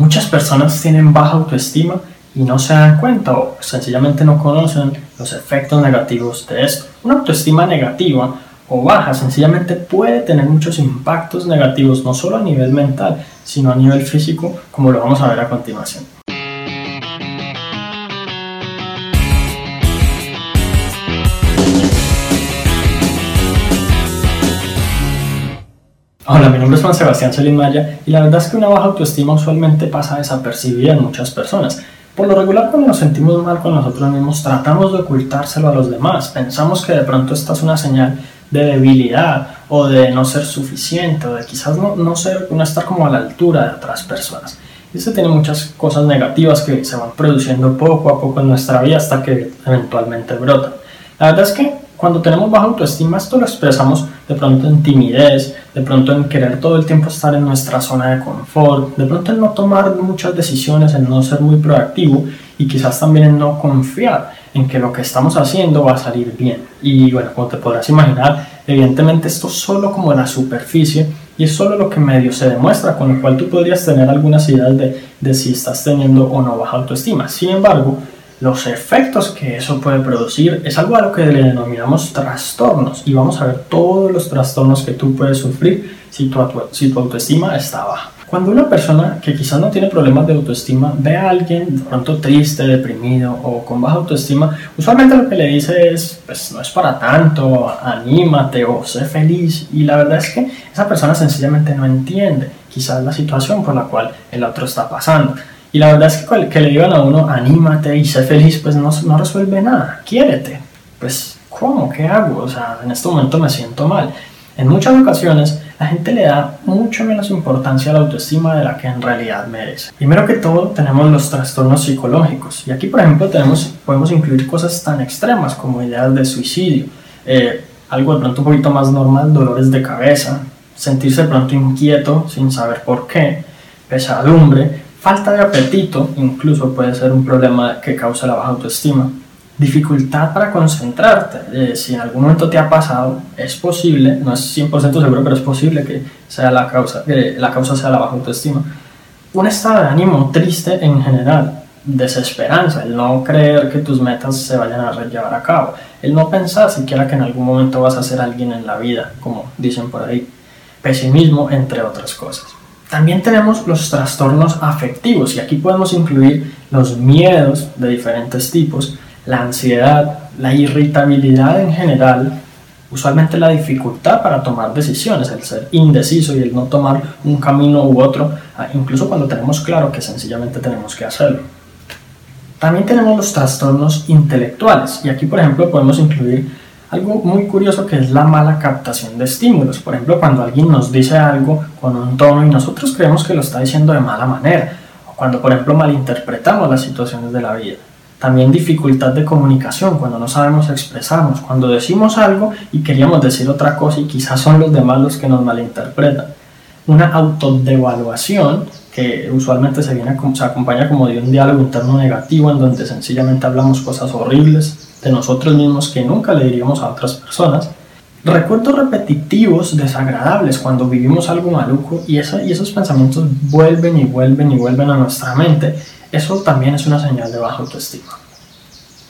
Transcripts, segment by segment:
Muchas personas tienen baja autoestima y no se dan cuenta o sencillamente no conocen los efectos negativos de esto. Una autoestima negativa o baja sencillamente puede tener muchos impactos negativos, no solo a nivel mental, sino a nivel físico, como lo vamos a ver a continuación. Hola, mi nombre es Juan Sebastián Maya y la verdad es que una baja autoestima usualmente pasa desapercibida en muchas personas. Por lo regular, cuando nos sentimos mal con nosotros mismos, tratamos de ocultárselo a los demás. Pensamos que de pronto esta es una señal de debilidad o de no ser suficiente o de quizás no, no, ser, no estar como a la altura de otras personas. Y esto tiene muchas cosas negativas que se van produciendo poco a poco en nuestra vida hasta que eventualmente brotan. La verdad es que cuando tenemos baja autoestima, esto lo expresamos de pronto en timidez, de pronto en querer todo el tiempo estar en nuestra zona de confort, de pronto en no tomar muchas decisiones, en no ser muy proactivo y quizás también en no confiar en que lo que estamos haciendo va a salir bien. Y bueno, como te podrás imaginar, evidentemente esto es solo como la superficie y es solo lo que medio se demuestra, con lo cual tú podrías tener algunas ideas de, de si estás teniendo o no baja autoestima. Sin embargo, los efectos que eso puede producir es algo a lo que le denominamos trastornos y vamos a ver todos los trastornos que tú puedes sufrir si tu, autoestima está baja. Cuando una persona que quizás no tiene problemas de autoestima ve a alguien de pronto triste, deprimido o con baja autoestima, usualmente lo que le dice es, pues no es para tanto, anímate o sé feliz. Y la verdad es que esa persona sencillamente no entiende quizás la situación por la cual el otro está pasando. Y la verdad es que que le digan a uno, anímate y sé feliz, pues no, no resuelve nada, quiérete. Pues, ¿cómo? ¿Qué hago? O sea, en este momento me siento mal. En muchas ocasiones, la gente le da mucho menos importancia a la autoestima de la que en realidad merece. Primero que todo, tenemos los trastornos psicológicos. Y aquí, por ejemplo, tenemos, podemos incluir cosas tan extremas como ideas de suicidio, eh, algo de pronto un poquito más normal, dolores de cabeza, sentirse de pronto inquieto sin saber por qué, pesadumbre, Falta de apetito incluso puede ser un problema que causa la baja autoestima. Dificultad para concentrarte. Eh, si en algún momento te ha pasado, es posible, no es 100% seguro, pero es posible que sea la causa, que la causa sea la baja autoestima. Un estado de ánimo triste en general, desesperanza, el no creer que tus metas se vayan a llevar a cabo, el no pensar siquiera que en algún momento vas a ser alguien en la vida, como dicen por ahí, pesimismo, entre otras cosas. También tenemos los trastornos afectivos y aquí podemos incluir los miedos de diferentes tipos, la ansiedad, la irritabilidad en general, usualmente la dificultad para tomar decisiones, el ser indeciso y el no tomar un camino u otro, ah, incluso cuando tenemos claro que sencillamente tenemos que hacerlo. También tenemos los trastornos intelectuales y aquí por ejemplo podemos incluir algo muy curioso que es la mala captación de estímulos. Por ejemplo, cuando alguien nos dice algo con un tono y nosotros creemos que lo está diciendo de mala manera, o cuando, por ejemplo, malinterpretamos las situaciones de la vida. También dificultad de comunicación, cuando no sabemos expresarnos, cuando decimos algo y queríamos decir otra cosa y quizás son los demás los que nos malinterpretan. Una autodevaluación que usualmente se, viene, se acompaña como de un diálogo interno negativo en donde sencillamente hablamos cosas horribles de nosotros mismos que nunca le diríamos a otras personas. Recuerdos repetitivos, desagradables, cuando vivimos algo maluco y, esos pensamientos vuelven y vuelven y vuelven a nuestra mente, eso también es una señal de baja autoestima.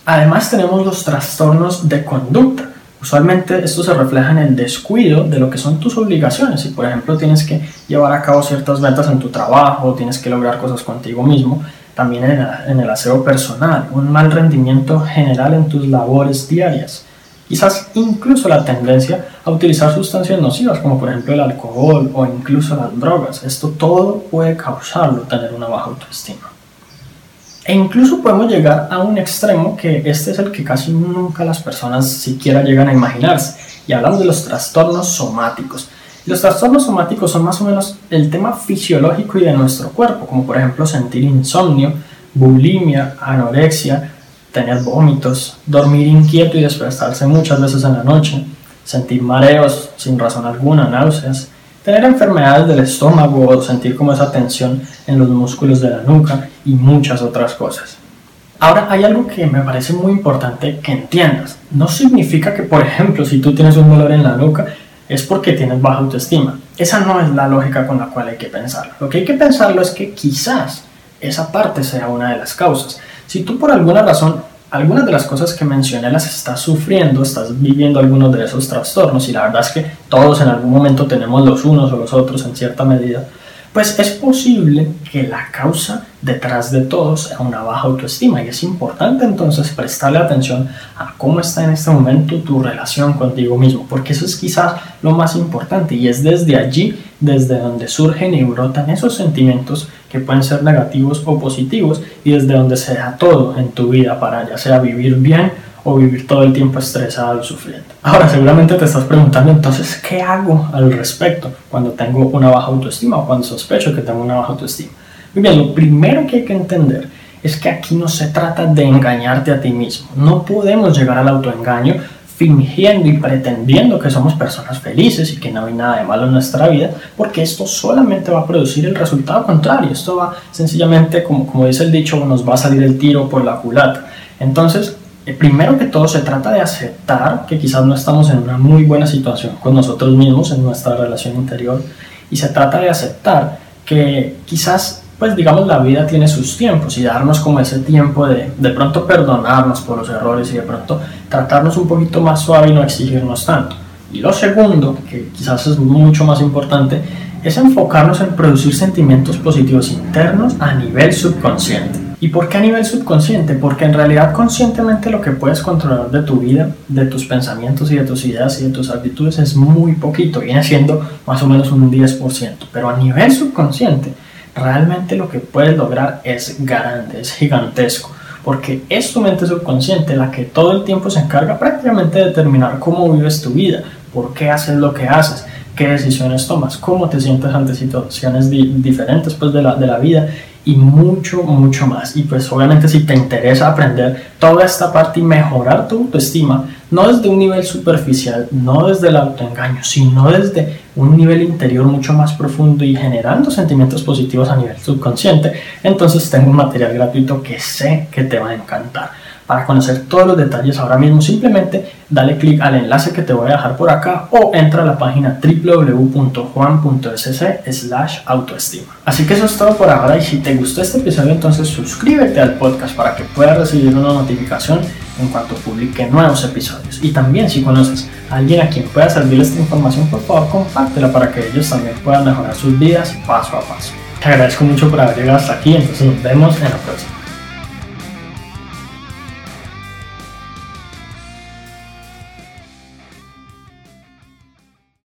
Además tenemos los trastornos de conducta. Usualmente esto se refleja en el descuido de lo que son tus obligaciones. Si por ejemplo tienes que llevar a cabo ciertas metas en tu trabajo, tienes que lograr cosas contigo mismo, también en, el aseo personal, un mal rendimiento general en tus labores diarias. Quizás incluso la tendencia a utilizar sustancias nocivas como por ejemplo el alcohol o incluso las drogas. Esto todo puede causarlo tener una baja autoestima. E incluso podemos llegar a un extremo que este es el que casi nunca las personas siquiera llegan a imaginarse. Y hablamos de los trastornos somáticos. Los trastornos somáticos son más o menos el tema fisiológico y de nuestro cuerpo, como por ejemplo sentir insomnio, bulimia, anorexia, tener vómitos, dormir inquieto y despertarse muchas veces en la noche, sentir mareos sin razón alguna, náuseas, tener enfermedades del estómago o sentir como esa tensión en los músculos de la nuca y muchas otras cosas. Ahora hay algo que me parece muy importante que entiendas. No significa que, por ejemplo, si tú tienes un dolor en la nuca, es porque tienes baja autoestima. esa no es la lógica con la cual hay que pensarlo. Lo que hay que pensarlo es que quizás esa parte sea una de las causas. Si tú por alguna razón algunas de las cosas que mencioné las estás sufriendo, estás viviendo algunos de esos trastornos y la verdad es que todos en algún momento tenemos los unos o los otros en cierta medida, pues es posible que la causa detrás de todo sea una baja autoestima y es importante entonces prestarle atención a cómo está en este momento tu relación contigo mismo, porque eso es quizás lo más importante y es desde allí, desde donde surgen y brotan esos sentimientos que pueden ser negativos o positivos y desde donde se da todo en tu vida para ya sea vivir bien o vivir todo el tiempo estresado y sufriendo. Ahora, seguramente te estás preguntando entonces, ¿qué hago al respecto cuando tengo una baja autoestima o cuando sospecho que tengo una baja autoestima? Muy bien, lo primero que hay que entender es que aquí no se trata de engañarte a ti mismo. No podemos llegar al autoengaño fingiendo y pretendiendo que somos personas felices y que no hay nada de malo en nuestra vida, porque esto solamente va a producir el resultado contrario. Esto va sencillamente, como, como dice el dicho, nos va a salir el tiro por la culata. Entonces, eh, primero que todo se trata de aceptar que quizás no estamos en una muy buena situación con nosotros mismos en nuestra relación interior y se trata de aceptar que quizás pues digamos la vida tiene sus tiempos y darnos como ese tiempo de de pronto perdonarnos por los errores y de pronto tratarnos un poquito más suave y no exigirnos tanto. Y lo segundo, que quizás es mucho más importante, es enfocarnos en producir sentimientos positivos internos a nivel subconsciente. ¿Y por qué a nivel subconsciente? Porque en realidad conscientemente lo que puedes controlar de tu vida, de tus pensamientos y de tus ideas y de tus actitudes es muy poquito, viene siendo más o menos un 10%. Pero a nivel subconsciente, realmente lo que puedes lograr es grande, es gigantesco. Porque es tu mente subconsciente la que todo el tiempo se encarga prácticamente de determinar cómo vives tu vida, por qué haces lo que haces, qué decisiones tomas, cómo te sientes ante situaciones diferentes pues, de, la, de la vida y mucho, mucho más. Y pues obviamente si te interesa aprender toda esta parte y mejorar tu autoestima, no desde un nivel superficial, no desde el autoengaño, sino desde un nivel interior mucho más profundo y generando sentimientos positivos a nivel subconsciente, entonces tengo un material gratuito que sé que te va a encantar. Para conocer todos los detalles ahora mismo simplemente dale clic al enlace que te voy a dejar por acá o entra a la página www.juan.sc slash autoestima. Así que eso es todo por ahora y si te gustó este episodio entonces suscríbete al podcast para que puedas recibir una notificación en cuanto publique nuevos episodios. Y también si conoces a alguien a quien pueda servir esta información, por favor compártela para que ellos también puedan mejorar sus vidas paso a paso. Te agradezco mucho por haber llegado hasta aquí, entonces nos vemos en la próxima.